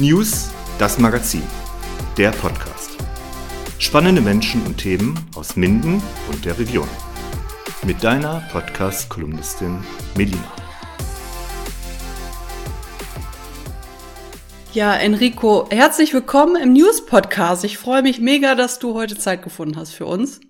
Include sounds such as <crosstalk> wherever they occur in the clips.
News, das Magazin, der Podcast. Spannende Menschen und Themen aus Minden und der Region. Mit deiner Podcast-Kolumnistin Melina. Ja, Enrico, herzlich willkommen im News-Podcast. Ich freue mich mega, dass du heute Zeit gefunden hast für uns.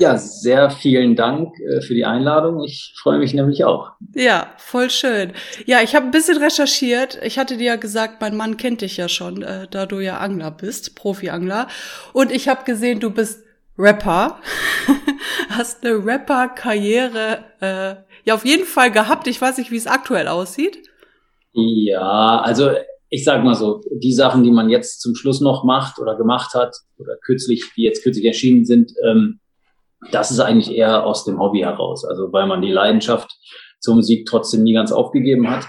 Ja, sehr vielen Dank äh, für die Einladung. Ich freue mich nämlich auch. Ja, voll schön. Ja, ich habe ein bisschen recherchiert. Ich hatte dir ja gesagt, mein Mann kennt dich ja schon, äh, da du ja Angler bist, Profi-Angler. Und ich habe gesehen, du bist Rapper. <laughs> Hast eine Rapper-Karriere äh, ja auf jeden Fall gehabt. Ich weiß nicht, wie es aktuell aussieht. Ja, also ich sag mal so, die Sachen, die man jetzt zum Schluss noch macht oder gemacht hat oder kürzlich, die jetzt kürzlich erschienen sind, ähm, das ist eigentlich eher aus dem Hobby heraus. Also weil man die Leidenschaft zur Musik trotzdem nie ganz aufgegeben hat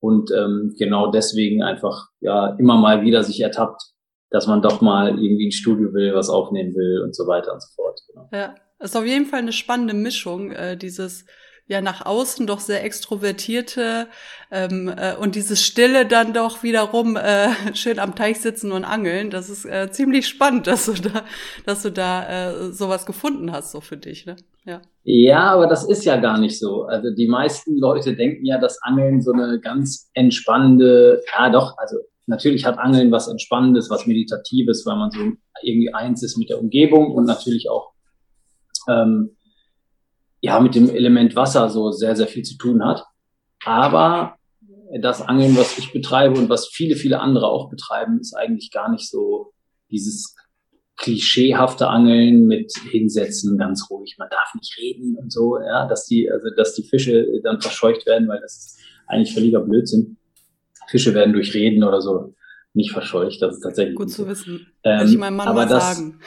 und ähm, genau deswegen einfach ja immer mal wieder sich ertappt, dass man doch mal irgendwie ins Studio will, was aufnehmen will und so weiter und so fort. Genau. Ja, ist auf jeden Fall eine spannende Mischung, äh, dieses ja nach außen doch sehr extrovertierte ähm, äh, und dieses Stille dann doch wiederum äh, <laughs> schön am Teich sitzen und angeln. Das ist äh, ziemlich spannend, <laughs> dass du da, dass du da äh, sowas gefunden hast so für dich. Ne? Ja. ja, aber das ist ja gar nicht so. Also die meisten Leute denken ja, dass Angeln so eine ganz entspannende, ja doch, also natürlich hat Angeln was Entspannendes, was Meditatives, weil man so irgendwie eins ist mit der Umgebung und natürlich auch ähm, ja mit dem Element Wasser so sehr, sehr viel zu tun hat. Aber das Angeln, was ich betreibe und was viele, viele andere auch betreiben, ist eigentlich gar nicht so dieses klischeehafte Angeln mit hinsetzen, ganz ruhig, man darf nicht reden und so, ja, dass die, also dass die Fische dann verscheucht werden, weil das ist eigentlich völliger Blödsinn. Fische werden durch Reden oder so nicht verscheucht, das ist tatsächlich gut zu wissen. Ähm, ich meinem Mann aber mal das, sagen.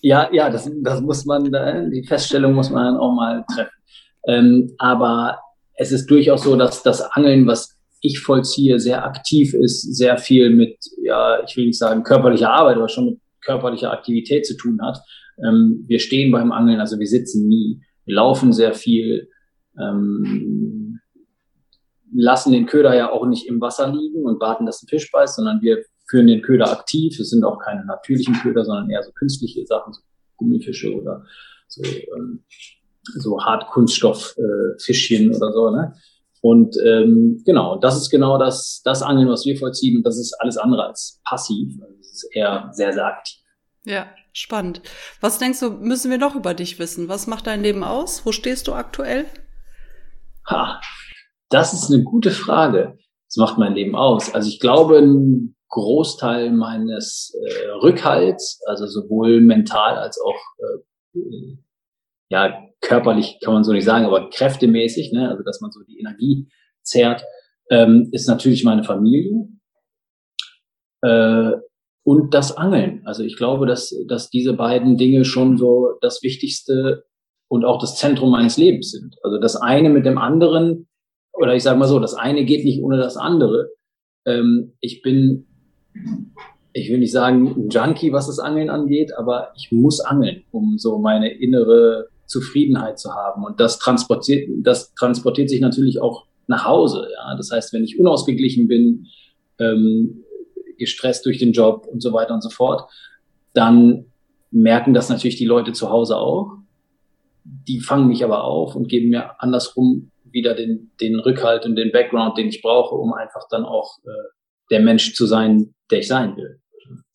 Ja, ja, das, das muss man, äh, die Feststellung muss man dann auch mal treffen. Ähm, aber es ist durchaus so, dass das Angeln, was ich vollziehe, sehr aktiv ist, sehr viel mit, ja, ich will nicht sagen körperlicher Arbeit, aber schon mit körperlicher Aktivität zu tun hat. Ähm, wir stehen beim Angeln, also wir sitzen nie. Wir laufen sehr viel, ähm, lassen den Köder ja auch nicht im Wasser liegen und warten, dass ein Fisch beißt, sondern wir führen den Köder aktiv. Es sind auch keine natürlichen Köder, sondern eher so künstliche Sachen, so Gummifische oder so, ähm, so Hartkunststofffischchen äh, oder so. Ne? Und ähm, genau, das ist genau das, das Angeln, was wir vollziehen. Und das ist alles andere als passiv. Also es ist eher sehr, sehr aktiv. Ja, spannend. Was denkst du, müssen wir noch über dich wissen? Was macht dein Leben aus? Wo stehst du aktuell? Ha, das ist eine gute Frage. Was macht mein Leben aus? Also ich glaube, ein Großteil meines äh, Rückhalts, also sowohl mental als auch äh, ja körperlich kann man so nicht sagen, aber kräftemäßig, ne, also dass man so die Energie zehrt, ähm, ist natürlich meine Familie äh, und das Angeln. Also ich glaube, dass dass diese beiden Dinge schon so das Wichtigste und auch das Zentrum meines Lebens sind. Also das eine mit dem anderen oder ich sage mal so, das eine geht nicht ohne das andere. Ähm, ich bin ich will nicht sagen ein Junkie, was das Angeln angeht, aber ich muss angeln, um so meine innere Zufriedenheit zu haben. Und das transportiert, das transportiert sich natürlich auch nach Hause. Ja? Das heißt, wenn ich unausgeglichen bin, ähm, gestresst durch den Job und so weiter und so fort, dann merken das natürlich die Leute zu Hause auch. Die fangen mich aber auf und geben mir andersrum wieder den, den Rückhalt und den Background, den ich brauche, um einfach dann auch äh, der Mensch zu sein, der ich sein will.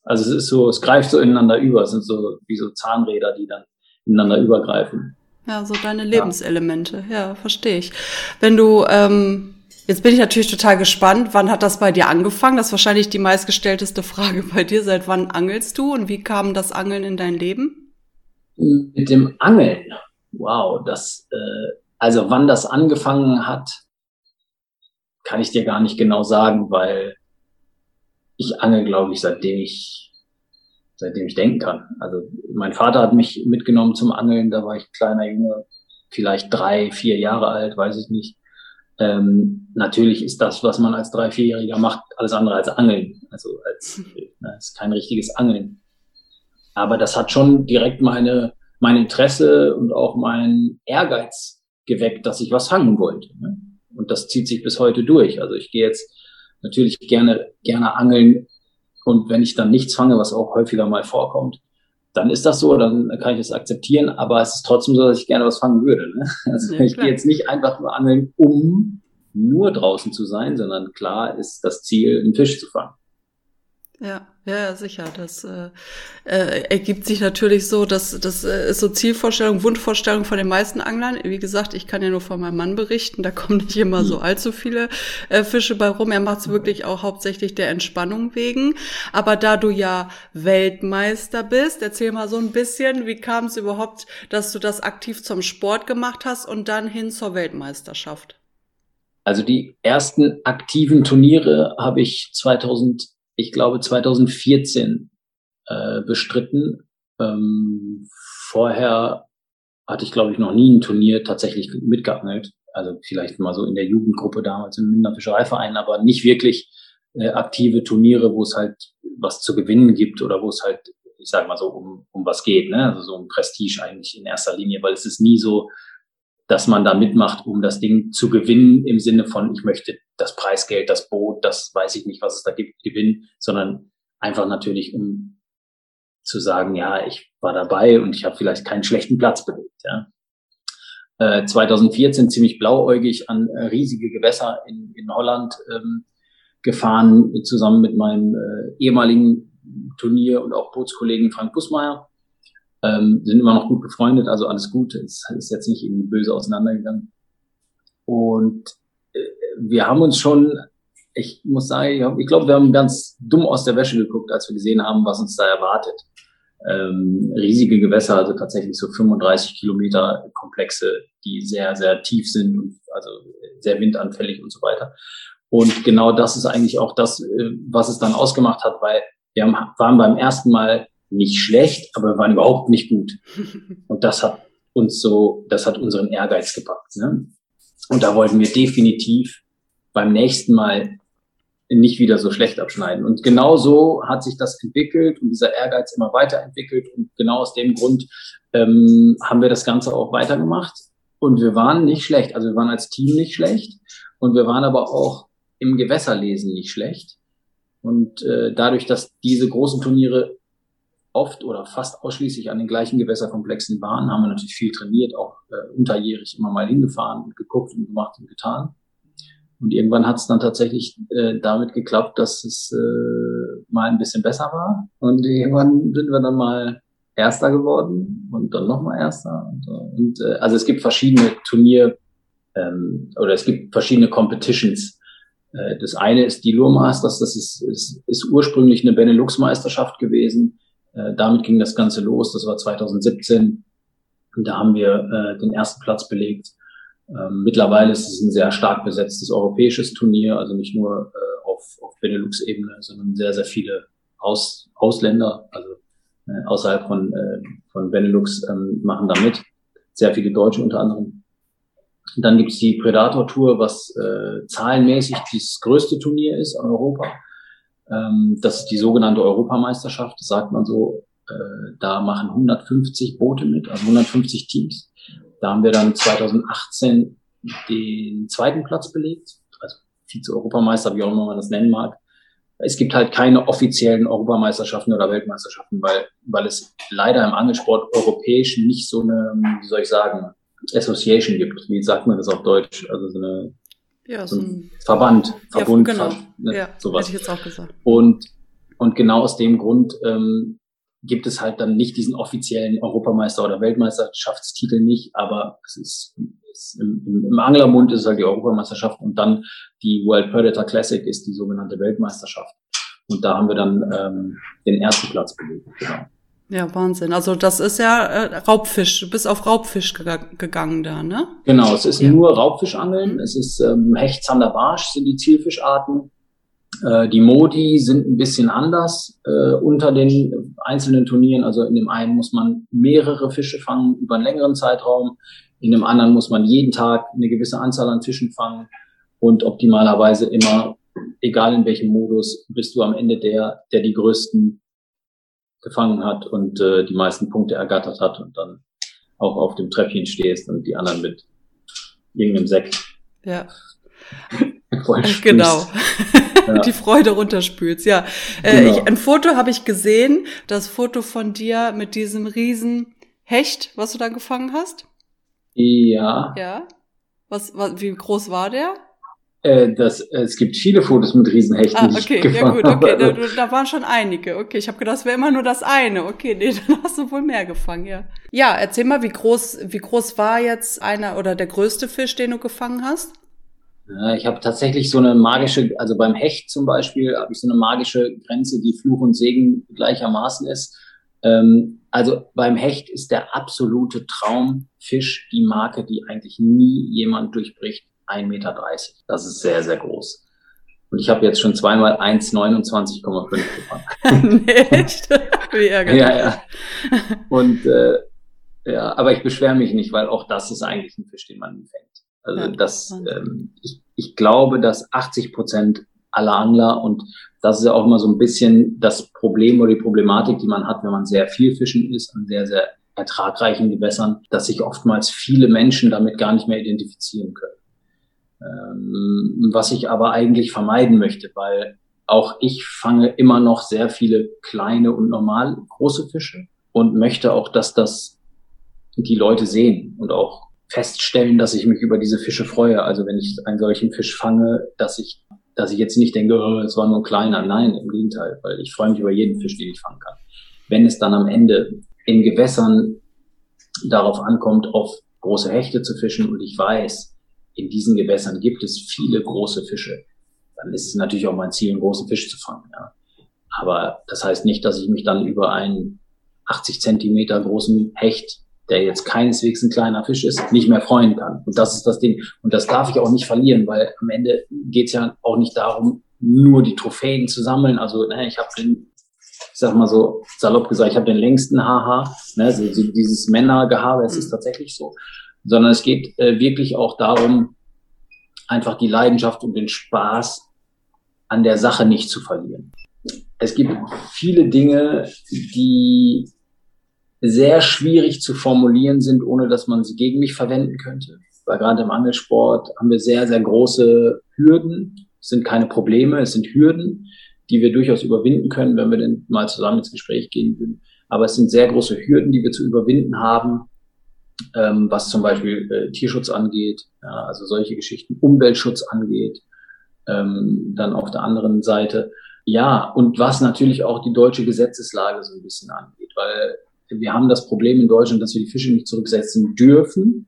Also es ist so, es greift so ineinander über, es sind so wie so Zahnräder, die dann ineinander übergreifen. Ja, so deine Lebenselemente, ja, ja verstehe ich. Wenn du, ähm, jetzt bin ich natürlich total gespannt, wann hat das bei dir angefangen? Das ist wahrscheinlich die meistgestellteste <laughs> Frage bei dir. Seit wann angelst du und wie kam das Angeln in dein Leben? Mit dem Angeln, wow, das, äh, also wann das angefangen hat, kann ich dir gar nicht genau sagen, weil ich angel, glaube ich, seitdem ich, seitdem ich denken kann. Also mein Vater hat mich mitgenommen zum Angeln, da war ich kleiner Junge, vielleicht drei, vier Jahre alt, weiß ich nicht. Ähm, natürlich ist das, was man als drei, vierjähriger macht, alles andere als Angeln. Also als, <laughs> na, ist kein richtiges Angeln. Aber das hat schon direkt meine, mein Interesse und auch mein Ehrgeiz geweckt, dass ich was fangen wollte. Ne? Und das zieht sich bis heute durch. Also ich gehe jetzt natürlich gerne, gerne angeln, und wenn ich dann nichts fange, was auch häufiger mal vorkommt, dann ist das so, dann kann ich das akzeptieren, aber es ist trotzdem so, dass ich gerne was fangen würde. Ne? <laughs> Also ja, ich gehe jetzt nicht einfach nur angeln, um nur draußen zu sein, sondern klar ist das Ziel, einen Fisch zu fangen. Ja, ja, sicher. Das äh, äh, ergibt sich natürlich so, dass das äh, ist so Zielvorstellung, Wunschvorstellung von den meisten Anglern. Wie gesagt, ich kann ja nur von meinem Mann berichten, da kommen nicht immer so allzu viele äh, Fische bei rum. Er macht es wirklich auch hauptsächlich der Entspannung wegen. Aber da du ja Weltmeister bist, erzähl mal so ein bisschen, wie kam es überhaupt, dass du das aktiv zum Sport gemacht hast und dann hin zur Weltmeisterschaft? Also die ersten aktiven Turniere habe ich 2000 ich glaube, 2014 äh, bestritten. Ähm, vorher hatte ich, glaube ich, noch nie ein Turnier tatsächlich mitgeangelt. Also vielleicht mal so in der Jugendgruppe damals im Minder Fischereiverein, aber nicht wirklich äh, aktive Turniere, wo es halt was zu gewinnen gibt oder wo es halt, ich sage mal so, um, um was geht, ne? Also so um Prestige eigentlich in erster Linie, weil es ist nie so, dass man da mitmacht, um das Ding zu gewinnen im Sinne von, ich möchte das Preisgeld, das Boot, das weiß ich nicht, was es da gibt, gewinnen, sondern einfach natürlich, um zu sagen, ja, ich war dabei und ich habe vielleicht keinen schlechten Platz belegt. Ja. Äh, 2014 ziemlich blauäugig an äh, riesige Gewässer in, in Holland ähm, gefahren, zusammen mit meinem äh, ehemaligen Turnier und auch Bootskollegen Frank Bussmeier ähm, sind immer noch gut befreundet, also alles gut. Es ist jetzt nicht irgendwie böse auseinandergegangen. Und äh, wir haben uns schon, ich muss sagen, ich glaube, wir haben ganz dumm aus der Wäsche geguckt, als wir gesehen haben, was uns da erwartet. Ähm, riesige Gewässer, also tatsächlich so 35 Kilometer Komplexe, die sehr, sehr tief sind und also sehr windanfällig und so weiter. Und genau das ist eigentlich auch das, äh, was es dann ausgemacht hat, weil wir haben, waren beim ersten Mal nicht schlecht, aber wir waren überhaupt nicht gut. <laughs> Und das hat uns so, das hat unseren Ehrgeiz gepackt. Ne? Und da wollten wir definitiv beim nächsten Mal nicht wieder so schlecht abschneiden. Und genau so hat sich das entwickelt und dieser Ehrgeiz immer weiterentwickelt. Und genau aus dem Grund ähm, haben wir das Ganze auch weitergemacht. Und wir waren nicht schlecht. Also wir waren als Team nicht schlecht. Und wir waren aber auch im Gewässerlesen nicht schlecht. Und äh, dadurch, dass diese großen Turniere oft oder fast ausschließlich an den gleichen Gewässerkomplexen waren, haben wir natürlich viel trainiert, auch äh, unterjährig immer mal hingefahren und geguckt und gemacht und getan. Und irgendwann hat es dann tatsächlich äh, damit geklappt, dass es äh, mal ein bisschen besser war. Und irgendwann sind wir dann mal Erster geworden und dann nochmal Erster. Und, und äh, also es gibt verschiedene Turnier ähm, oder es gibt verschiedene Competitions. Äh, das eine ist die Lure Masters, das ist, ist, ist ursprünglich eine Benelux-Meisterschaft gewesen äh, damit ging das Ganze los. Das war 2017. Und da haben wir äh, den ersten Platz belegt. Ähm, mittlerweile ist es ein sehr stark besetztes europäisches Turnier, also nicht nur äh, auf, auf Benelux-Ebene, sondern sehr, sehr viele Aus, Ausländer, also äh, außerhalb von, äh, von Benelux ähm, machen da mit. Sehr viele Deutsche unter anderem. Dann gibt's die Predator Tour, was äh, zahlenmäßig das größte Turnier ist in Europa. Ähm, das ist die sogenannte Europameisterschaft, das sagt man so. Äh, da machen 150 Boote mit, also 150 Teams. Da haben wir dann 2018 den zweiten Platz belegt, also Vize-Europameister, wie auch immer man das nennen mag. Es gibt halt keine offiziellen Europameisterschaften oder Weltmeisterschaften, weil, weil es leider im Angelsport europäisch nicht so eine, wie soll ich sagen, Association gibt. Wie sagt man das auf Deutsch? Also so eine ja, so ein Verband, Verbund, ja, genau. ne, ja, sowas. Hätte ich jetzt auch gesagt. Und, und genau aus dem Grund ähm, gibt es halt dann nicht diesen offiziellen Europameister- oder Weltmeisterschaftstitel nicht, aber es ist, ist im, im, Anglermund ist es halt die Europameisterschaft und dann die World Predator Classic ist die sogenannte Weltmeisterschaft. Und da haben wir dann ähm, den ersten Platz belegt. Genau. Ja, Wahnsinn. Also das ist ja äh, Raubfisch. Du bist auf Raubfisch ge gegangen da, ne? Genau, es ist ja. nur Raubfischangeln. Mhm. Es ist ähm, Hecht, Zander, Barsch sind die Zielfischarten. Äh, die Modi sind ein bisschen anders äh, unter den einzelnen Turnieren. Also in dem einen muss man mehrere Fische fangen über einen längeren Zeitraum. In dem anderen muss man jeden Tag eine gewisse Anzahl an Fischen fangen. Und optimalerweise immer, egal in welchem Modus, bist du am Ende der, der die größten gefangen hat und äh, die meisten Punkte ergattert hat und dann auch auf dem Treppchen stehst und die anderen mit irgendeinem Sekt. Ja. <laughs> Genau. Ja. <laughs> Die Freude runterspülst, ja. Äh, genau. ich, ein Foto habe ich gesehen, das Foto von dir mit diesem riesen Hecht, was du da gefangen hast. Ja. Ja. Was, was, wie groß war der? Äh, das, es gibt viele Fotos mit Riesenhechten. Ah, okay, ja gut, okay, da, da, waren schon einige. Okay, ich habe gedacht, das wäre immer nur das eine. Okay, nee, <laughs> dann hast du wohl mehr gefangen, ja. Ja, erzähl mal, wie groß, wie groß war jetzt einer oder der größte Fisch, den du gefangen hast? Ja, ich habe tatsächlich so eine magische, also beim Hecht zum Beispiel, habe ich so eine magische Grenze, die Fluch und Segen gleichermaßen ist. Ähm, also beim Hecht ist der absolute Traumfisch die Marke, die eigentlich nie jemand durchbricht 1,30 Meter. Das ist sehr, sehr groß. Und ich habe jetzt schon zweimal 1,29,5 gefangen. Echt? Wie ärgerlich. Ja, ja. Und äh, ja, aber ich beschwere mich nicht, weil auch das ist eigentlich ein Fisch, den man fängt. Also ja, das, ähm, ich, ich glaube, dass 80 Prozent aller Angler und das ist ja auch immer so ein bisschen das Problem oder die Problematik, die man hat, wenn man sehr viel fischen ist an sehr, sehr ertragreichen Gewässern, dass sich oftmals viele Menschen damit gar nicht mehr identifizieren können. Ähm, was ich aber eigentlich vermeiden möchte, weil auch ich fange immer noch sehr viele kleine und normal große Fische und möchte auch, dass das die Leute sehen und auch feststellen, dass ich mich über diese Fische freue. Also wenn ich einen solchen Fisch fange, dass ich, dass ich jetzt nicht denke, oh, es war nur ein kleiner. Nein, im Gegenteil, weil ich freue mich über jeden Fisch, den ich fangen kann. Wenn es dann am Ende in Gewässern darauf ankommt, auf große Hechte zu fischen und ich weiß, in diesen Gewässern gibt es viele große Fische, dann ist es natürlich auch mein Ziel, einen großen Fisch zu fangen. Ja. Aber das heißt nicht, dass ich mich dann über einen 80 Zentimeter großen Hecht, der jetzt keineswegs ein kleiner Fisch ist, nicht mehr freuen kann. Und das ist das Ding. Und das darf ich auch nicht verlieren, weil am Ende geht es ja auch nicht darum, nur die Trophäen zu sammeln. Also ne, ich habe den, ich sag mal so salopp gesagt, ich habe den längsten Haha, ne, so, so dieses Männergehabe, es ist mhm. tatsächlich so sondern es geht äh, wirklich auch darum, einfach die Leidenschaft und den Spaß an der Sache nicht zu verlieren. Es gibt viele Dinge, die sehr schwierig zu formulieren sind, ohne dass man sie gegen mich verwenden könnte. Weil gerade im Angelsport haben wir sehr, sehr große Hürden. Es sind keine Probleme, es sind Hürden, die wir durchaus überwinden können, wenn wir denn mal zusammen ins Gespräch gehen würden. Aber es sind sehr große Hürden, die wir zu überwinden haben, ähm, was zum Beispiel äh, Tierschutz angeht, ja, also solche Geschichten, Umweltschutz angeht, ähm, dann auf der anderen Seite. Ja, und was natürlich auch die deutsche Gesetzeslage so ein bisschen angeht, weil wir haben das Problem in Deutschland, dass wir die Fische nicht zurücksetzen dürfen.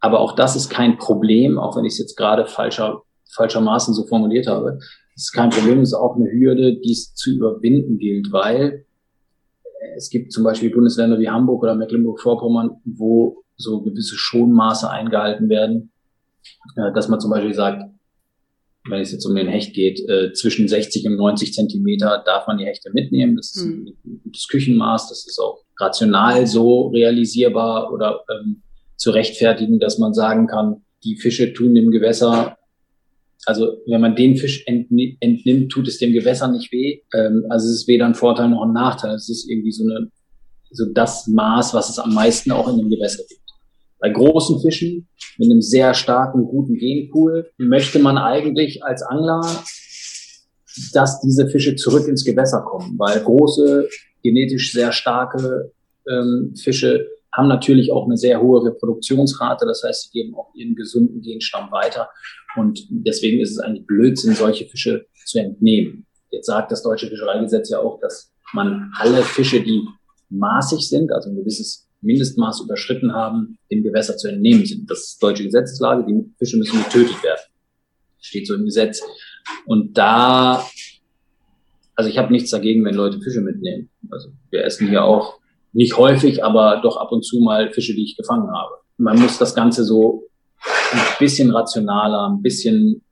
Aber auch das ist kein Problem, auch wenn ich es jetzt gerade falscher, falschermaßen so formuliert habe. Es ist kein Problem, es ist auch eine Hürde, die es zu überwinden gilt, weil es gibt zum Beispiel Bundesländer wie Hamburg oder Mecklenburg-Vorpommern, wo so gewisse Schonmaße eingehalten werden, äh, dass man zum Beispiel sagt, wenn es jetzt um den Hecht geht, äh, zwischen 60 und 90 Zentimeter darf man die Hechte mitnehmen. Das ist ein hm. gutes Küchenmaß, das ist auch rational so realisierbar oder ähm, zu rechtfertigen, dass man sagen kann, die Fische tun dem Gewässer also wenn man den Fisch entnimmt, tut es dem Gewässer nicht weh. Ähm, also es ist weder ein Vorteil noch ein Nachteil. Es ist irgendwie so eine so das Maß, was es am meisten auch in dem Gewässer gibt. Bei großen Fischen mit einem sehr starken, guten Genpool möchte man eigentlich als Angler, dass diese Fische zurück ins Gewässer kommen, weil große, genetisch sehr starke ähm, Fische haben natürlich auch eine sehr hohe Reproduktionsrate. Das heißt, sie geben auch ihren gesunden Genstamm weiter. Und deswegen ist es eigentlich Blödsinn, solche Fische zu entnehmen. Jetzt sagt das deutsche Fischereigesetz ja auch, dass man alle Fische, die maßig sind, also ein gewisses Mindestmaß überschritten haben, dem Gewässer zu entnehmen sind. Das ist deutsche Gesetzeslage. Die Fische müssen getötet werden. Steht so im Gesetz. Und da, also ich habe nichts dagegen, wenn Leute Fische mitnehmen. Also wir essen hier auch nicht häufig, aber doch ab und zu mal Fische, die ich gefangen habe. Man muss das Ganze so ein bisschen rationaler, ein bisschen,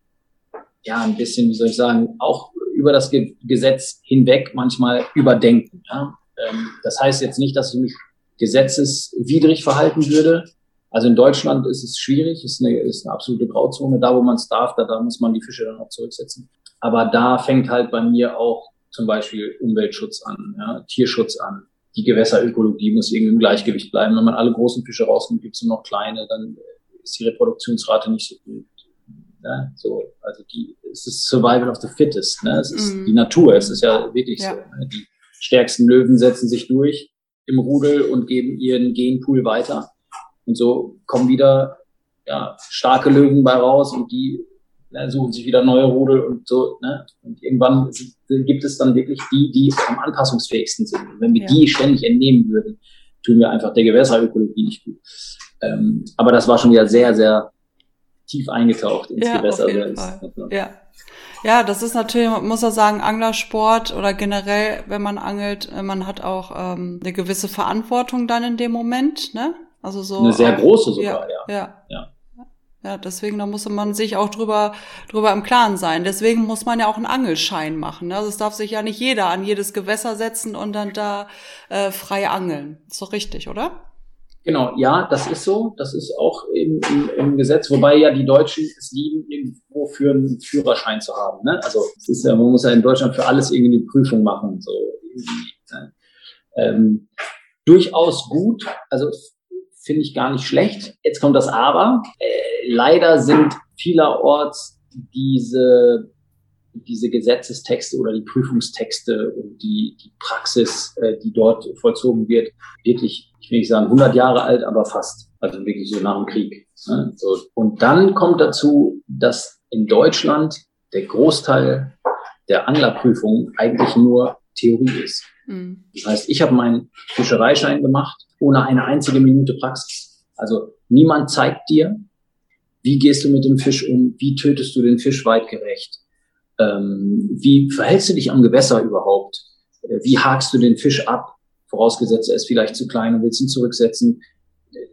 ja, ein bisschen, wie soll ich sagen, auch über das Ge Gesetz hinweg manchmal überdenken. Ja? Ähm, das heißt jetzt nicht, dass ich mich gesetzeswidrig verhalten würde. Also in Deutschland ist es schwierig, ist eine, ist eine absolute Grauzone. Da, wo man es darf, da, da muss man die Fische dann auch zurücksetzen. Aber da fängt halt bei mir auch zum Beispiel Umweltschutz an, ja, Tierschutz an. Die Gewässerökologie muss irgendwie im Gleichgewicht bleiben. Wenn man alle großen Fische rausnimmt, gibt es nur noch kleine, dann ist die Reproduktionsrate nicht so gut. Ja, so, also die, es ist Survival of the Fittest, ne? Es ist mm. die Natur, es ist ja wirklich ja. so. Ne? Die stärksten Löwen setzen sich durch im Rudel und geben ihren Genpool weiter. Und so kommen wieder ja, starke Löwen bei raus und die ne, suchen sich wieder neue Rudel und so. Ne? Und irgendwann gibt es dann wirklich die, die am anpassungsfähigsten sind. Und wenn wir ja. die ständig entnehmen würden, tun wir einfach der Gewässerökologie nicht gut. Ähm, aber das war schon wieder sehr, sehr tief eingetaucht ins ja, Gewässer. Ja. Ja, das ist natürlich, man muss ja sagen, Anglersport oder generell, wenn man angelt, äh, man hat auch ähm, eine gewisse Verantwortung dann in dem Moment, ne? Also so. Eine sehr große sogar, ja. Ja. ja. Ja, deswegen, da muss man sich auch drüber, drüber im Klaren sein. Deswegen muss man ja auch einen Angelschein machen. Ne? Also es darf sich ja nicht jeder an jedes Gewässer setzen und dann da äh, frei angeln. Ist doch richtig, oder? Genau, ja, das ist so. Das ist auch im, im, im Gesetz, wobei ja die Deutschen es lieben, irgendwo für einen Führerschein zu haben. Ne? Also es ist ja, man muss ja in Deutschland für alles irgendwie eine Prüfung machen. So ne? ähm, durchaus gut. Also finde ich gar nicht schlecht. Jetzt kommt das Aber. Äh, leider sind vielerorts diese, diese Gesetzestexte oder die Prüfungstexte und die, die Praxis, äh, die dort vollzogen wird, wirklich, ich will nicht sagen 100 Jahre alt, aber fast. Also wirklich so nach dem Krieg. Ne? So. Und dann kommt dazu, dass in Deutschland der Großteil der Anglerprüfung eigentlich nur Theorie ist. Mhm. Das heißt, ich habe meinen Fischereischein gemacht ohne eine einzige Minute Praxis. Also niemand zeigt dir, wie gehst du mit dem Fisch um, wie tötest du den Fisch weitgerecht, ähm, wie verhältst du dich am Gewässer überhaupt, äh, wie hakst du den Fisch ab, vorausgesetzt er ist vielleicht zu klein und willst ihn zurücksetzen.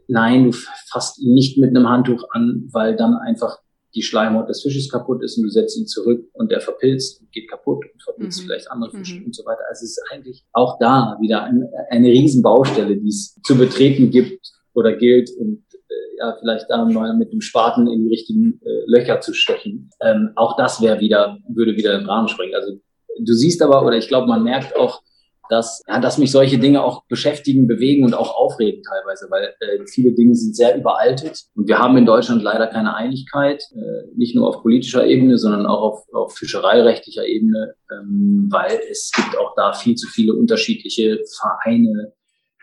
Nein, du fasst ihn nicht mit einem Handtuch an, weil dann einfach die Schleimhaut des Fisches kaputt ist und du setzt ihn zurück und der verpilzt und geht kaputt und verpilzt mhm. vielleicht andere Fische mhm. und so weiter. Also es ist eigentlich auch da wieder eine, eine Riesenbaustelle, die es zu betreten gibt oder gilt und äh, ja, vielleicht da mal mit dem Spaten in die richtigen äh, Löcher zu stechen. Ähm, auch das wäre wieder, würde wieder den Rahmen sprengen. Also du siehst aber, oder ich glaube, man merkt auch, dass, ja, dass mich solche Dinge auch beschäftigen, bewegen und auch aufregen teilweise, weil äh, viele Dinge sind sehr überaltet und wir haben in Deutschland leider keine Einigkeit, äh, nicht nur auf politischer Ebene, sondern auch auf, auf fischereirechtlicher Ebene, ähm, weil es gibt auch da viel zu viele unterschiedliche Vereine,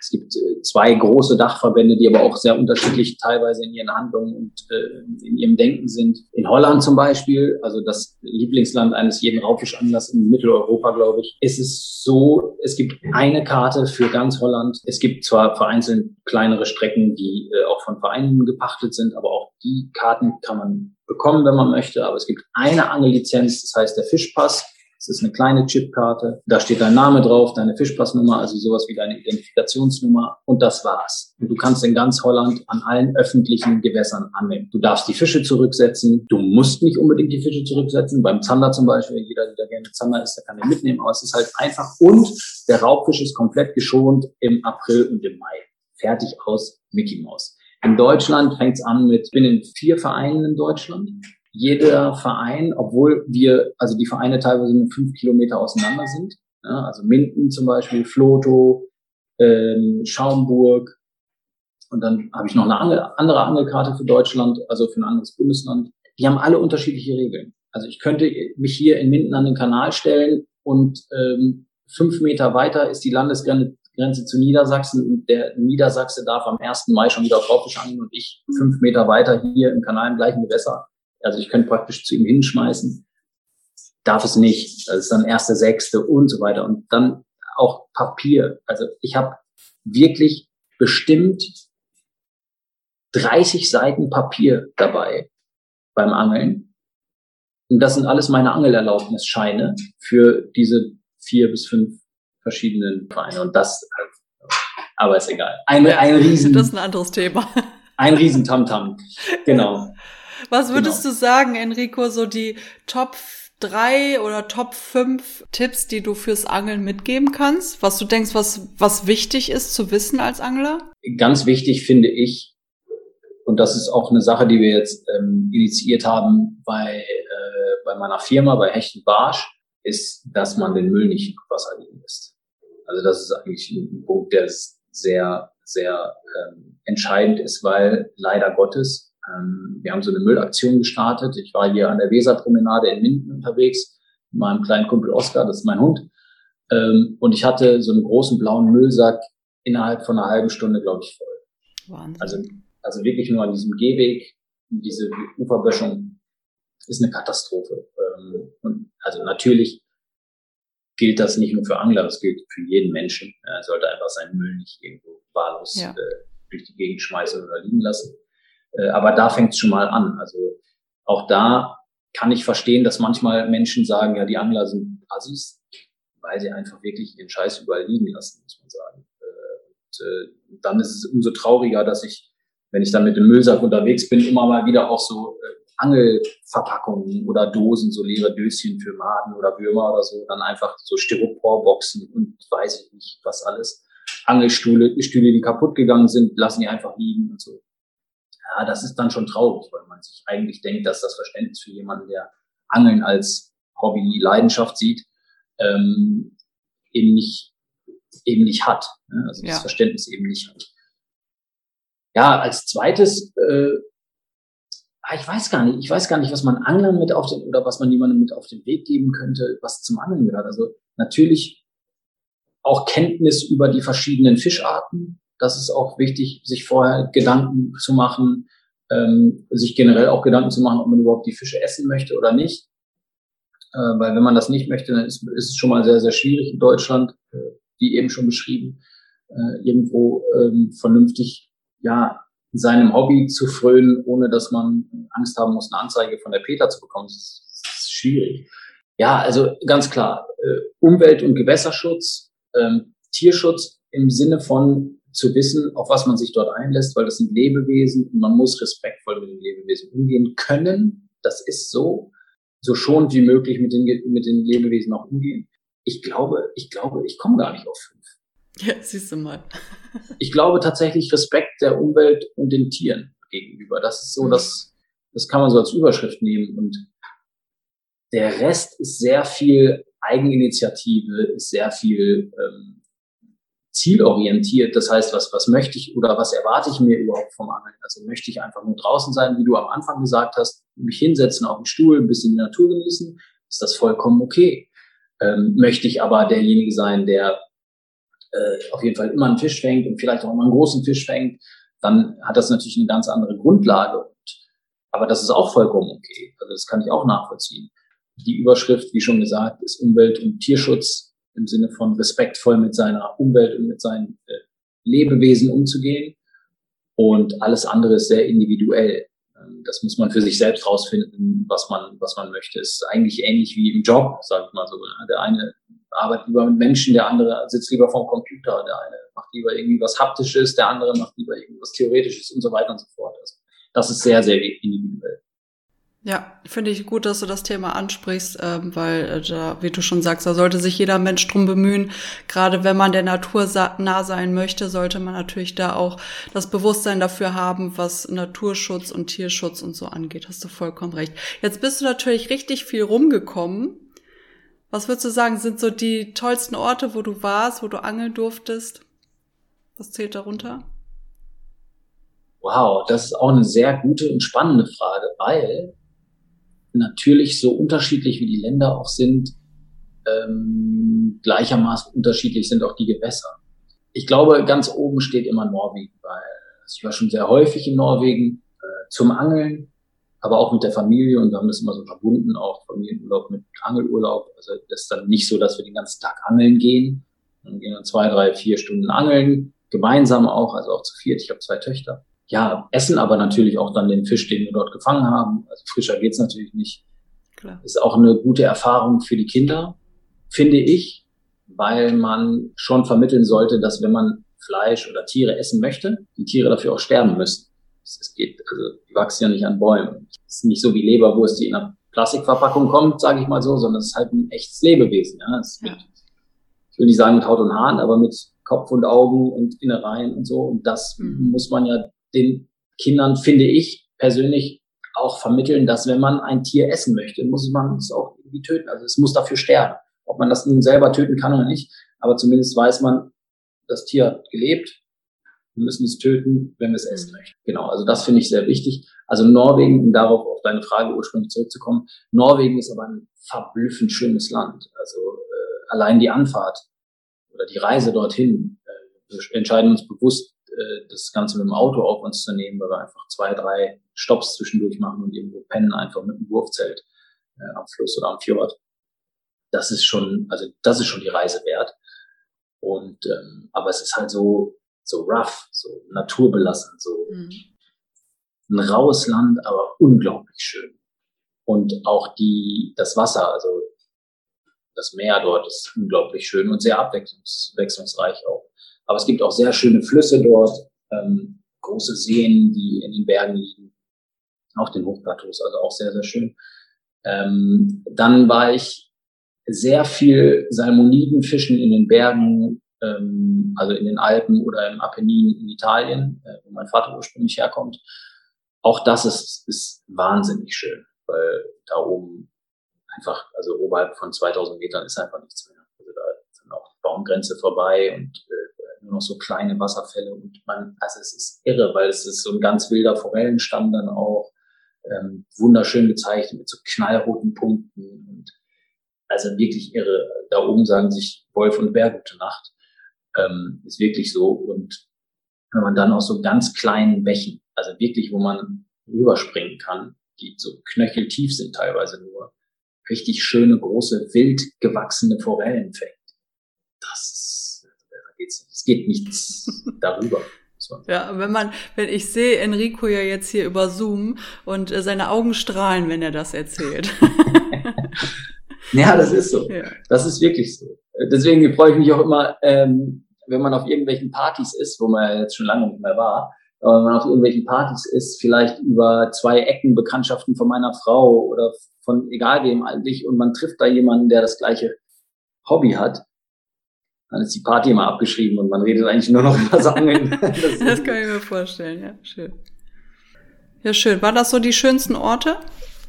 es gibt äh, zwei große Dachverbände, die aber auch sehr unterschiedlich teilweise in ihren Handlungen und äh, in ihrem Denken sind. In Holland zum Beispiel, also das Lieblingsland eines jeden Raubfischanglers in Mitteleuropa, glaube ich, ist es so, es gibt eine Karte für ganz Holland. Es gibt zwar vereinzelt kleinere Strecken, die äh, auch von Vereinen gepachtet sind, aber auch die Karten kann man bekommen, wenn man möchte. Aber es gibt eine Angellizenz, das heißt der Fischpass. Es ist eine kleine Chipkarte. Da steht dein Name drauf, deine Fischpassnummer, also sowas wie deine Identifikationsnummer. Und das war's. Und du kannst in ganz Holland an allen öffentlichen Gewässern annehmen. Du darfst die Fische zurücksetzen. Du musst nicht unbedingt die Fische zurücksetzen. Beim Zander zum Beispiel, jeder, der gerne Zander ist, der kann den mitnehmen. Aber es ist halt einfach. Und der Raubfisch ist komplett geschont im April und im Mai. Fertig aus Mickey Mouse. In Deutschland fängt's an mit, ich bin in vier Vereinen in Deutschland jeder Verein, obwohl wir, also die Vereine teilweise nur fünf Kilometer auseinander sind, ja, also Minden zum Beispiel, Floto, ähm, Schaumburg, und dann habe ich noch eine andere, andere Angelkarte für Deutschland, also für ein anderes Bundesland. Die haben alle unterschiedliche Regeln. Also ich könnte mich hier in Minden an den Kanal stellen und ähm, fünf Meter weiter ist die Landesgrenze zu Niedersachsen und der Niedersachse darf am 1. Mai schon wieder auf Raubfisch angeln und ich fünf Meter weiter hier im Kanal im gleichen Gewässer also ich könnte praktisch zu ihm hinschmeißen, darf es nicht. Das ist dann erste, sechste und so weiter. Und dann auch Papier. Also ich habe wirklich bestimmt 30 Seiten Papier dabei beim Angeln. Und das sind alles meine Angelerlaubnisscheine für diese vier bis fünf verschiedenen Vereine. Und das, aber ist egal. Ein, ein Riesen. Das ist ein anderes Thema. Ein Riesen Tamtam. Genau. <laughs> Was würdest genau. du sagen, Enrico, so die Top drei oder Top fünf Tipps, die du fürs Angeln mitgeben kannst? Was du denkst, was, was wichtig ist zu wissen als Angler? Ganz wichtig finde ich, und das ist auch eine Sache, die wir jetzt ähm, initiiert haben bei, äh, bei meiner Firma, bei Hechten Barsch, ist, dass man den Müll nicht im Wasser liegen lässt. Also das ist eigentlich ein Punkt, der sehr, sehr ähm, entscheidend ist, weil leider Gottes Ähm, wir haben so eine Müllaktion gestartet. Ich war hier an der Weserpromenade in Minden unterwegs mit meinem kleinen Kumpel Oskar, das ist mein Hund. Ähm, und ich hatte so einen großen blauen Müllsack innerhalb von einer halben Stunde, glaube ich, voll. Wahnsinn. Also, also wirklich nur an diesem Gehweg, diese Uferböschung ist eine Katastrophe. Ähm, und also natürlich gilt das nicht nur für Angler, das gilt für jeden Menschen. Er sollte einfach seinen Müll nicht irgendwo wahllos ja. äh, durch die Gegend schmeißen oder liegen lassen. Äh, aber da fängt es schon mal an. Also auch da kann ich verstehen, dass manchmal Menschen sagen, ja, die Angler sind Assis, weil sie einfach wirklich ihren Scheiß überall liegen lassen, muss man sagen. Äh, und äh, dann ist es umso trauriger, dass ich, wenn ich dann mit dem Müllsack unterwegs bin, immer mal wieder auch so Angelverpackungen oder Dosen, so leere Döschen für Maden oder Würmer oder so, dann einfach so Styroporboxen und weiß ich nicht, was alles. Angelstühle, Stühle, die kaputt gegangen sind, lassen die einfach liegen und so. Ja, das ist dann schon traurig, weil man sich eigentlich denkt, dass das Verständnis für jemanden, der Angeln als Hobby, Leidenschaft sieht, ähm, eben nicht eben nicht hat. Ne? Also ja. das Verständnis eben nicht hat. Ja, als zweites äh, Ah, ich weiß gar nicht, ich weiß gar nicht, was man Anglern mit auf den, oder was man jemandem mit auf den Weg geben könnte, was zum Angeln gehört. Also natürlich auch Kenntnis über die verschiedenen Fischarten. Das ist auch wichtig, sich vorher Gedanken zu machen, ähm, sich generell auch Gedanken zu machen, ob man überhaupt die Fische essen möchte oder nicht. Äh, weil wenn man das nicht möchte, dann ist, ist es schon mal sehr, sehr schwierig in Deutschland, äh, wie eben schon beschrieben, äh, irgendwo ähm, vernünftig ja seinem Hobby zu frönen, ohne dass man Angst haben muss, eine Anzeige von der Peter zu bekommen. Das ist, das ist schwierig. Ja, also ganz klar, äh, Umwelt- und Gewässerschutz, ähm, Tierschutz im Sinne von zu wissen, auf was man sich dort einlässt, weil das sind Lebewesen und man muss respektvoll mit den Lebewesen umgehen können. Das ist so, so schonend wie möglich mit den, mit den Lebewesen auch umgehen. Ich glaube, ich glaube, ich komme gar nicht auf fünf. <laughs> Ja, siehst du mal. <laughs> ich glaube tatsächlich Respekt der Umwelt und den Tieren gegenüber. Das ist so, mhm. das, das kann man so als Überschrift nehmen. Und der Rest ist sehr viel Eigeninitiative, ist sehr viel ähm, zielorientiert. Das heißt, was, was möchte ich oder was erwarte ich mir überhaupt vom Angeln? Also möchte ich einfach nur draußen sein, wie du am Anfang gesagt hast, mich hinsetzen auf den Stuhl, ein bisschen die Natur genießen, ist das vollkommen okay. Ähm, möchte ich aber derjenige sein, der äh, auf jeden Fall immer einen Fisch fängt und vielleicht auch immer einen großen Fisch fängt, dann hat das natürlich eine ganz andere Grundlage. Und, aber das ist auch vollkommen okay. Also das kann ich auch nachvollziehen. Die Überschrift, wie schon gesagt, ist Umwelt- und Tierschutz im Sinne von respektvoll mit seiner Umwelt und mit seinen äh, Lebewesen umzugehen. Und alles andere ist sehr individuell. Ähm, das muss man für sich selbst rausfinden, was man, was man möchte. Ist eigentlich ähnlich wie im Job, sage ich mal so. Der eine arbeitet lieber mit Menschen, der andere sitzt lieber vorm Computer, der eine macht lieber irgendwie was Haptisches, der andere macht lieber irgendwas Theoretisches und so weiter und so fort. Also das ist sehr, sehr individuell. Ja, finde ich gut, dass du das Thema ansprichst, ähm, weil äh, da, wie du schon sagst, da sollte sich jeder Mensch drum bemühen. Gerade wenn man der Natur nah sein möchte, sollte man natürlich da auch das Bewusstsein dafür haben, was Naturschutz und Tierschutz und so angeht. Hast du vollkommen recht. Jetzt bist du natürlich richtig viel rumgekommen. Was würdest du sagen, sind so die tollsten Orte, wo du warst, wo du angeln durftest? Was zählt darunter? Wow, das ist auch eine sehr gute und spannende Frage, weil natürlich so unterschiedlich wie die Länder auch sind, ähm, gleichermaßen unterschiedlich sind auch die Gewässer. Ich glaube, ganz oben steht immer Norwegen, weil ich war schon sehr häufig in Norwegen äh, zum Angeln, aber auch mit der Familie und wir haben das immer so verbunden, auch Familienurlaub mit Angelurlaub. Also das ist dann nicht so, dass wir den ganzen Tag angeln gehen. Dann gehen wir zwei, drei, vier Stunden angeln, gemeinsam auch, also auch zu viert. Ich habe zwei Töchter ja, essen aber natürlich auch dann den Fisch, den wir dort gefangen haben. Also frischer geht's natürlich nicht. Klar. Ist auch eine gute Erfahrung für die Kinder, finde ich, weil man schon vermitteln sollte, dass wenn man Fleisch oder Tiere essen möchte, die Tiere dafür auch sterben müssen. Es geht, also die wachsen ja nicht an Bäumen. Es ist nicht so wie Leberwurst, die in einer Plastikverpackung kommt, sage ich mal so, sondern es ist halt ein echtes Lebewesen. Ja? ja. Mit, ich will nicht sagen mit Haut und Haaren, aber mit Kopf und Augen und Innereien und so. Und das mhm. muss man ja den Kindern, finde ich persönlich, auch vermitteln, dass wenn man ein Tier essen möchte, muss man es auch irgendwie töten. Also es muss dafür sterben. Ob man das nun selber töten kann oder nicht, aber zumindest weiß man, das Tier hat gelebt Wir müssen es töten, wenn wir es essen mhm. möchten. Genau, also das finde ich sehr wichtig. Also Norwegen, um darauf auf deine Frage ursprünglich zurückzukommen, Norwegen ist aber ein verblüffend schönes Land. Also äh, allein die Anfahrt oder die Reise dorthin, äh, wir entscheiden uns bewusst, äh, das Ganze mit dem Auto auf uns zu nehmen, weil wir einfach zwei, drei Stops zwischendurch machen und irgendwo pennen, einfach mit einem Wurfzelt äh, am Fluss oder am Fjord. Das ist schon, also das ist schon die Reise wert. Und ähm, aber es ist halt so so rough, so naturbelassen, so mhm. ein raues Land, aber unglaublich schön. Und auch die das Wasser, also das Meer dort ist unglaublich schön und sehr abwechslungsreich auch. Aber es gibt auch sehr schöne Flüsse dort, ähm, große Seen, die in den Bergen liegen, auf den Hochplateaus, also auch sehr, sehr schön. Ähm, dann war ich sehr viel Salmoniden fischen in den Bergen, ähm, also in den Alpen oder im Apennin in Italien, äh, wo mein Vater ursprünglich herkommt. Auch das ist, ist wahnsinnig schön, weil da oben einfach, also oberhalb von 2000 Metern ist einfach nichts mehr. Also da sind auch Baumgrenze vorbei und noch so kleine Wasserfälle und man, also es ist irre, weil es ist so ein ganz wilder Forellenstamm dann auch ähm, wunderschön gezeichnet mit so knallroten Punkten und also wirklich irre. Da oben sagen sich Wolf und Bär gute Nacht. Ähm, ist wirklich so. Und wenn man dann aus so ganz kleinen Bächen, also wirklich, wo man rüberspringen kann, die so knöcheltief sind teilweise nur, richtig schöne, große, wild gewachsene Forellen fängt. Das, geht's, es geht nichts <laughs> darüber. Ja, wenn man, wenn ich sehe Enrico ja jetzt hier über Zoom und äh, seine Augen strahlen, wenn er das erzählt. <laughs> ja, das ist so. Ja. Das ist wirklich so. Deswegen freue ich mich auch immer, ähm, wenn man auf irgendwelchen Partys ist, wo man jetzt schon lange nicht mehr war, aber wenn man auf irgendwelchen Partys ist, vielleicht über zwei Ecken Bekanntschaften von meiner Frau oder von egal wem eigentlich und man trifft da jemanden, der das gleiche Hobby hat, dann ist die Party immer abgeschrieben und man redet eigentlich nur noch über das <laughs> Angeln. das, das kann ich mir vorstellen, ja, schön. Ja, schön. Waren das so die schönsten Orte,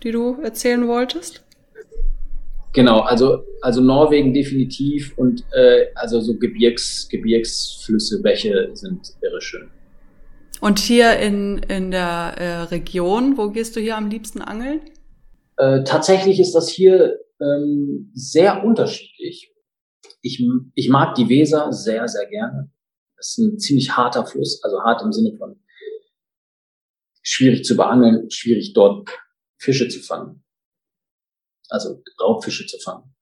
die du erzählen wolltest? Genau, also, also Norwegen definitiv und äh, also so Gebirgs, Gebirgsflüsse, Bäche sind irre schön. Und hier in, in der äh, Region, wo gehst du hier am liebsten angeln? Äh, tatsächlich ist das hier ähm, sehr unterschiedlich ich, ich mag die Weser sehr, sehr gerne. Das ist ein ziemlich harter Fluss, also hart im Sinne von schwierig zu beangeln, schwierig dort Fische zu fangen. Also Raubfische zu fangen.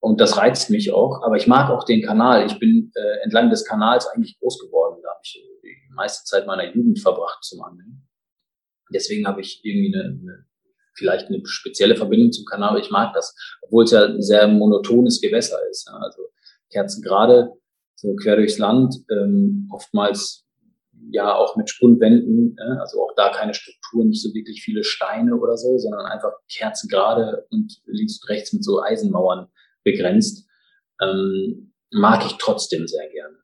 Und das reizt mich auch, aber ich mag auch den Kanal. Ich bin äh, entlang des Kanals eigentlich groß geworden. Da habe ich die meiste Zeit meiner Jugend verbracht zum Angeln. Deswegen habe ich irgendwie eine, eine vielleicht eine spezielle Verbindung zum Kanal. Ich mag das, obwohl es ja ein sehr monotones Gewässer ist. Ja. Also Kerzen gerade so quer durchs Land, ähm, oftmals ja auch mit Spundwänden, äh, also auch da keine Struktur, nicht so wirklich viele Steine oder so, sondern einfach Kerzen gerade und links und rechts mit so Eisenmauern begrenzt, ähm, mag ich trotzdem sehr gerne.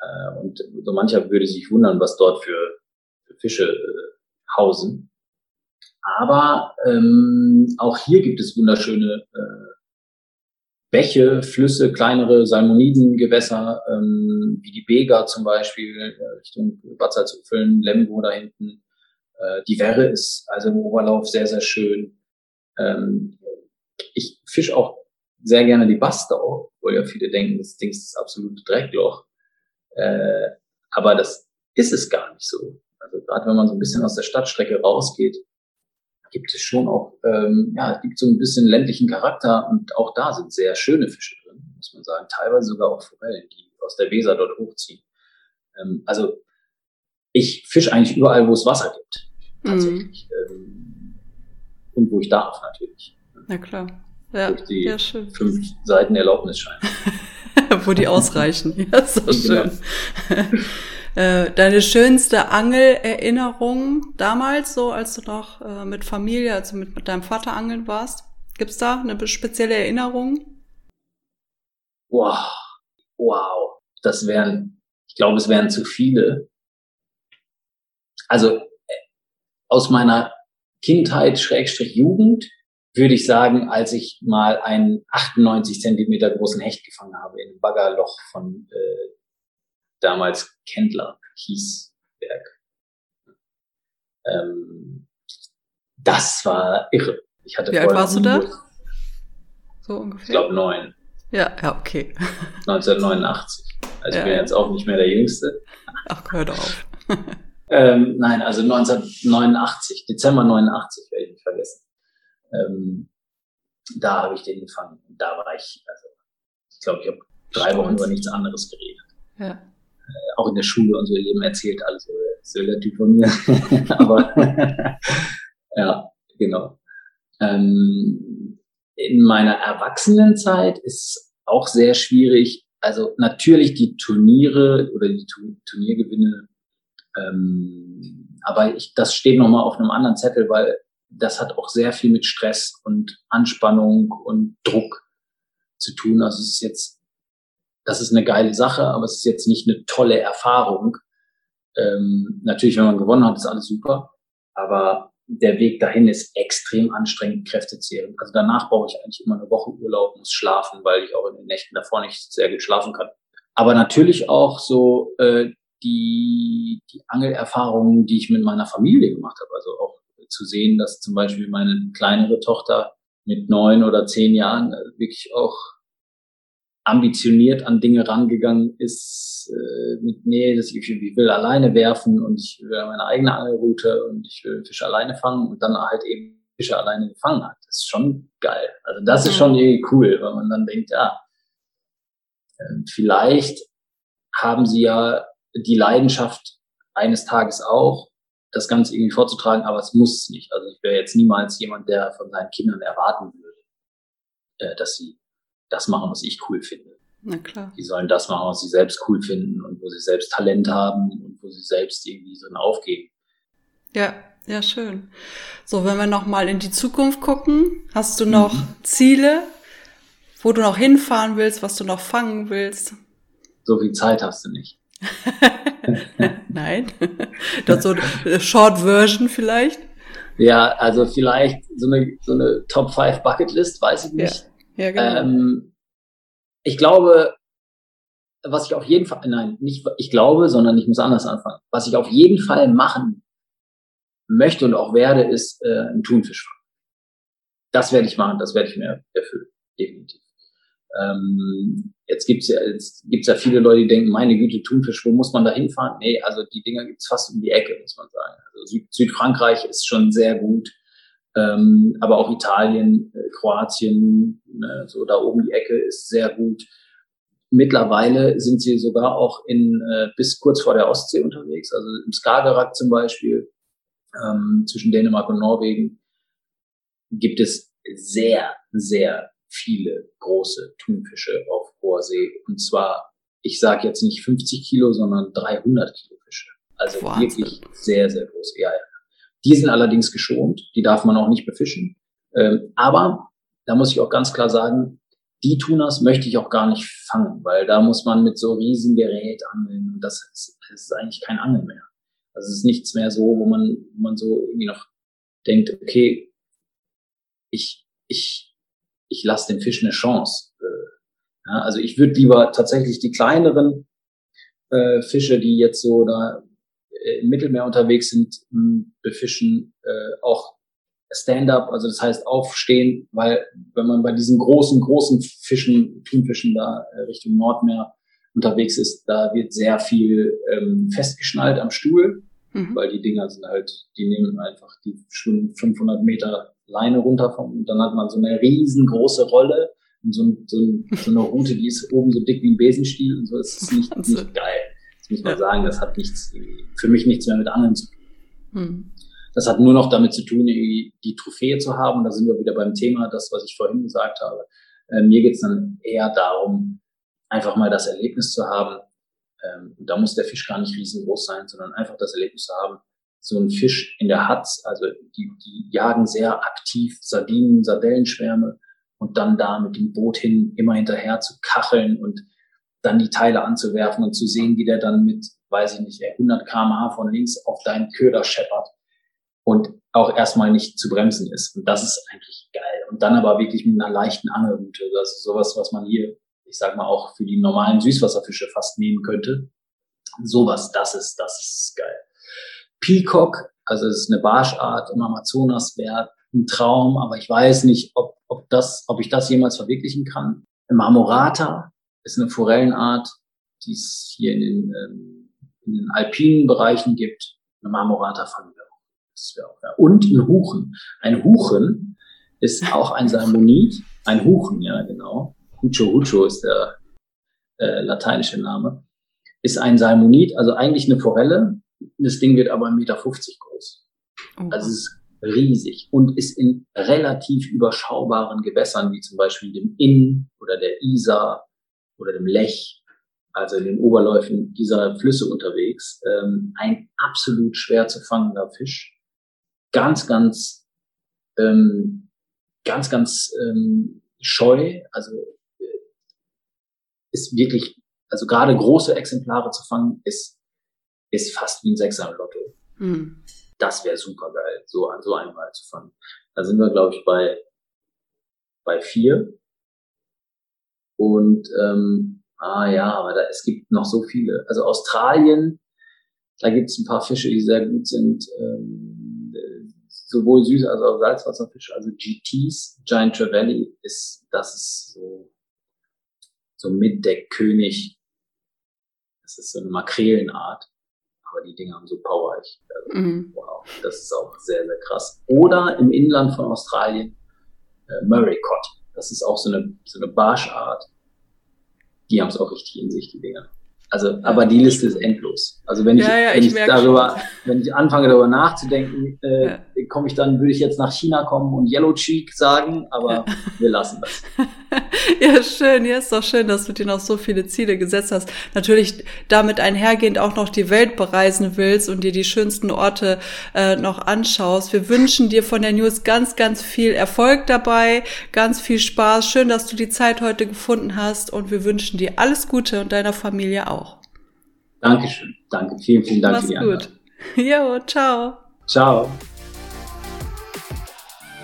Äh, und so mancher würde sich wundern, was dort für, für Fische äh, hausen. Aber ähm, auch hier gibt es wunderschöne äh, Bäche, Flüsse, kleinere Salmonidengewässer, ähm, wie die Bega zum Beispiel, äh, Richtung Bad Salzuflen, Lemgo da hinten. Äh, die Werre ist also im Oberlauf sehr, sehr schön. Ähm, ich fische auch sehr gerne die Bastau, obwohl ja viele denken, das Ding ist das absolute Dreckloch. Äh, aber das ist es gar nicht so. Also gerade wenn man so ein bisschen aus der Stadtstrecke rausgeht, gibt es schon auch, ähm, ja, es gibt so ein bisschen ländlichen Charakter und auch da sind sehr schöne Fische drin, muss man sagen. Teilweise sogar auch Forellen, die aus der Weser dort hochziehen. Ähm, also ich fische eigentlich überall, wo es Wasser gibt. Tatsächlich. Mhm. Ähm, und wo ich darf, natürlich. Na klar. Ja, Durch die ja, schön. fünf Seiten Erlaubnisschein. <laughs> wo die ausreichen. Ja, so genau. <laughs> Äh, deine schönste Angelerinnerung damals, so als du noch äh, mit Familie, also mit, mit deinem Vater angeln warst? Gibt's da eine spezielle Erinnerung? Wow, wow, das wären, ich glaube, es wären zu viele. Also äh, aus meiner Kindheit, Schrägstrich Jugend, würde ich sagen, als ich mal einen 98 Zentimeter großen Hecht gefangen habe in einem Baggerloch von äh, damals Kendler. Kiesberg. Ähm, das war irre. Ich hatte Wie alt warst du da? So ungefähr? Ich glaube neun. Ja, ja, okay. <laughs> 1989. Also ja, ich bin jetzt auch nicht mehr der Jüngste. Ach, hör doch auf. <laughs> ähm, nein, also 1989, Dezember 89, werde ich nicht vergessen. Ähm, da habe ich den gefangen. Und da war ich, also ich glaube, ich habe drei. Wochen über nichts anderes geredet. Ja. Äh, auch in der Schule und so jedem erzählt alles, so der Typ von mir. <laughs> Aber <laughs> ja, genau. Ähm, in meiner Erwachsenenzeit ist es auch sehr schwierig. Also natürlich die Turniere oder die Turniergewinne, ähm, aber ich, das steht nochmal auf einem anderen Zettel, weil das hat auch sehr viel mit Stress und Anspannung und Druck zu tun. Also es ist jetzt, das ist eine geile Sache, aber es ist jetzt nicht eine tolle Erfahrung. Ähm, natürlich, wenn man gewonnen hat, ist alles super, aber der Weg dahin ist extrem anstrengend, kräftezehrend. Also danach brauche ich eigentlich immer eine Woche Urlaub, muss schlafen, weil ich auch in den Nächten davor nicht sehr gut schlafen kann. Aber natürlich auch so äh, die, die Angelerfahrungen, die ich mit meiner Familie gemacht habe. Also auch zu sehen, dass zum Beispiel meine kleinere Tochter mit neun oder zehn Jahren äh, wirklich auch ambitioniert an Dinge rangegangen ist, äh, mit, nee, das, ich, ich will alleine werfen und ich will meine eigene Angelroute und ich will Fische alleine fangen und dann halt eben Fische alleine gefangen hat. Das ist schon geil. Also das ist schon irgendwie cool, weil man dann denkt, ja, äh, vielleicht haben sie ja die Leidenschaft eines Tages auch, das Ganze irgendwie vorzutragen, aber es muss nicht. Also ich wäre jetzt niemals jemand, der von seinen Kindern erwarten würde, äh, dass sie das machen, was ich cool finde. Na klar. Die sollen das machen, was sie selbst cool finden und wo sie selbst Talent haben und wo sie selbst irgendwie so aufgeben. Ja, ja, schön. So, wenn wir nochmal in die Zukunft gucken, hast du noch mhm. Ziele, wo du noch hinfahren willst, was du noch fangen willst? So viel Zeit hast du nicht. <laughs> Nein. Das so eine Short Version vielleicht? Ja, also vielleicht so eine, so eine Top 5 Bucket List, weiß ich nicht. Ja. Ja, genau. Ähm, ich glaube, was ich auf jeden Fall, nein, nicht ich glaube, sondern ich muss anders anfangen. Was ich auf jeden Fall machen möchte und auch werde, ist äh, ein Thunfisch. Das werde ich machen, das werde ich mir erfüllen, definitiv. Ähm, jetzt gibt's ja, jetzt gibt's ja viele Leute, die denken, meine Güte, Thunfisch, wo muss man da hinfahren? Nee, also die Dinger gibt's fast um die Ecke, muss man sagen. Also Süd Südfrankreich ist schon sehr gut ähm, aber auch Italien, äh, Kroatien, ne, so da oben die Ecke ist sehr gut. Mittlerweile sind sie sogar auch in äh, bis kurz vor der Ostsee unterwegs, also im Skagerrak zum Beispiel ähm, zwischen Dänemark und Norwegen gibt es sehr, sehr viele große Thunfische auf hoher See. Und zwar, ich sage jetzt nicht 50 Kilo, sondern 300 Kilo Fische. Also Wahnsinn. wirklich sehr, sehr große. Ja, ja. Die sind allerdings geschont, die darf man auch nicht befischen. Ähm, aber da muss ich auch ganz klar sagen, die Tunas möchte ich auch gar nicht fangen, weil da muss man mit so riesen Gerät angeln und das ist, das ist eigentlich kein Angeln mehr. Also es ist nichts mehr so, wo man, wo man so irgendwie noch denkt, okay, ich, ich, ich lasse dem Fisch eine Chance. Äh, ja, also ich würde lieber tatsächlich die kleineren äh, Fische, die jetzt so da im Mittelmeer unterwegs sind, befischen, äh, auch Stand-up, also das heißt aufstehen, weil wenn man bei diesen großen, großen Fischen, Thunfischen da äh, Richtung Nordmeer unterwegs ist, da wird sehr viel ähm, festgeschnallt am Stuhl, mhm. weil die Dinger sind halt, die nehmen einfach, die schwimmen 500 Meter Leine runter vom, und dann hat man so eine riesengroße Rolle und so, so, so eine Route, die ist oben so dick wie ein Besenstiel und so, das ist nicht, <laughs> nicht geil. Das muss man ja. sagen, das hat nichts, für mich nichts mehr mit Angeln zu tun. Hm. Das hat nur noch damit zu tun, die Trophäe zu haben. Da sind wir wieder beim Thema, das, was ich vorhin gesagt habe. Äh, mir geht es dann eher darum, einfach mal das Erlebnis zu haben. Ähm, da muss der Fisch gar nicht riesengroß sein, sondern einfach das Erlebnis zu haben, so ein Fisch in der Hatz, also die, die jagen sehr aktiv Sardinen, Sardellenschwärme und dann da mit dem Boot hin immer hinterher zu kacheln und dann die Teile anzuwerfen und zu sehen, wie der dann mit, weiß ich nicht, 100 kmh von links auf deinen Köder scheppert und auch erstmal nicht zu bremsen ist. Und das ist eigentlich geil. Und dann aber wirklich mit einer leichten Angelroute. Das ist sowas, was man hier, ich sag mal, auch für die normalen Süßwasserfische fast nehmen könnte. Sowas, das ist, das ist geil. Peacock, also es ist eine Barschart im Amazonas, wäre ein Traum, aber ich weiß nicht, ob, ob, das, ob ich das jemals verwirklichen kann. Marmorata ist eine Forellenart, die es hier in den, ähm, in den alpinen Bereichen gibt. Eine Marmorata ja. Und ein Huchen. Ein Huchen ist auch ein Salmonid. Ein Huchen, ja, genau. Hucho Hucho ist der äh, lateinische Name. Ist ein Salmonid, also eigentlich eine Forelle. Das Ding wird aber 1,50 Meter groß. Oh. Also es ist riesig und ist in relativ überschaubaren Gewässern, wie zum Beispiel dem Inn oder der Isar oder dem Lech, also in den Oberläufen dieser Flüsse unterwegs, ähm, ein absolut schwer zu fangender Fisch. Ganz, ganz, ähm, ganz, ganz ähm, scheu, also äh, ist wirklich, also gerade große Exemplare zu fangen, ist, ist fast wie ein Sechser im Lotto. Mhm das wäre super geil, so an so einem Mal zu fangen. Da sind wir, glaube ich, bei, bei vier. Und ähm, ah ja, aber da, es gibt noch so viele. Also Australien, da gibt es ein paar Fische, die sehr gut sind. Ähm, sowohl süße als auch Salzwasserfische, also GTs, Giant Trevally, ist, das ist so, so mit der König. Das ist so eine Makrelenart aber die Dinge haben so Power. Ich, also, mhm. Wow, das ist auch sehr, sehr krass. Oder im Inland von Australien äh, Murray Cod. Das ist auch so eine, so eine Barschart. Die haben es auch richtig in sich, die Dinger. Also, aber die Liste ist endlos. Also wenn ich, ja, ja, wenn ich, ich darüber, schon. wenn ich anfange darüber nachzudenken, äh, ja. komme ich dann, würde ich jetzt nach China kommen und Yellow Cheek sagen, aber wir lassen das. <laughs> <laughs> ja, schön. Ja, ist doch schön, dass du dir noch so viele Ziele gesetzt hast. Natürlich damit einhergehend auch noch die Welt bereisen willst und dir die schönsten Orte äh, noch anschaust. Wir wünschen dir von der News ganz, ganz viel Erfolg dabei, ganz viel Spaß. Schön, dass du die Zeit heute gefunden hast und wir wünschen dir alles Gute und deiner Familie auch. Dankeschön. Danke. Vielen, vielen Dank Mach's für die gut. <laughs> Jo, ciao. Ciao.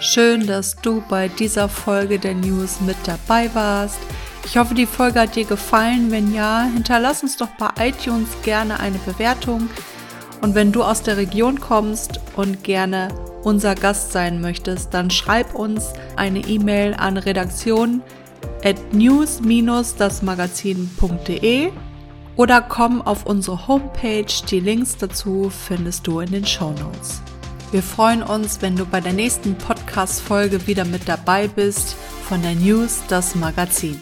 Schön, dass du bei dieser Folge der News mit dabei warst. Ich hoffe, die Folge hat dir gefallen. Wenn ja, hinterlass uns doch bei iTunes gerne eine Bewertung. Und wenn du aus der Region kommst und gerne unser Gast sein möchtest, dann schreib uns eine E-Mail an redaktion at news-dasmagazin.de oder komm auf unsere Homepage. Die Links dazu findest du in den Show Notes. Wir freuen uns, wenn du bei der nächsten Podcast-Folge wieder mit dabei bist von der News, das Magazin.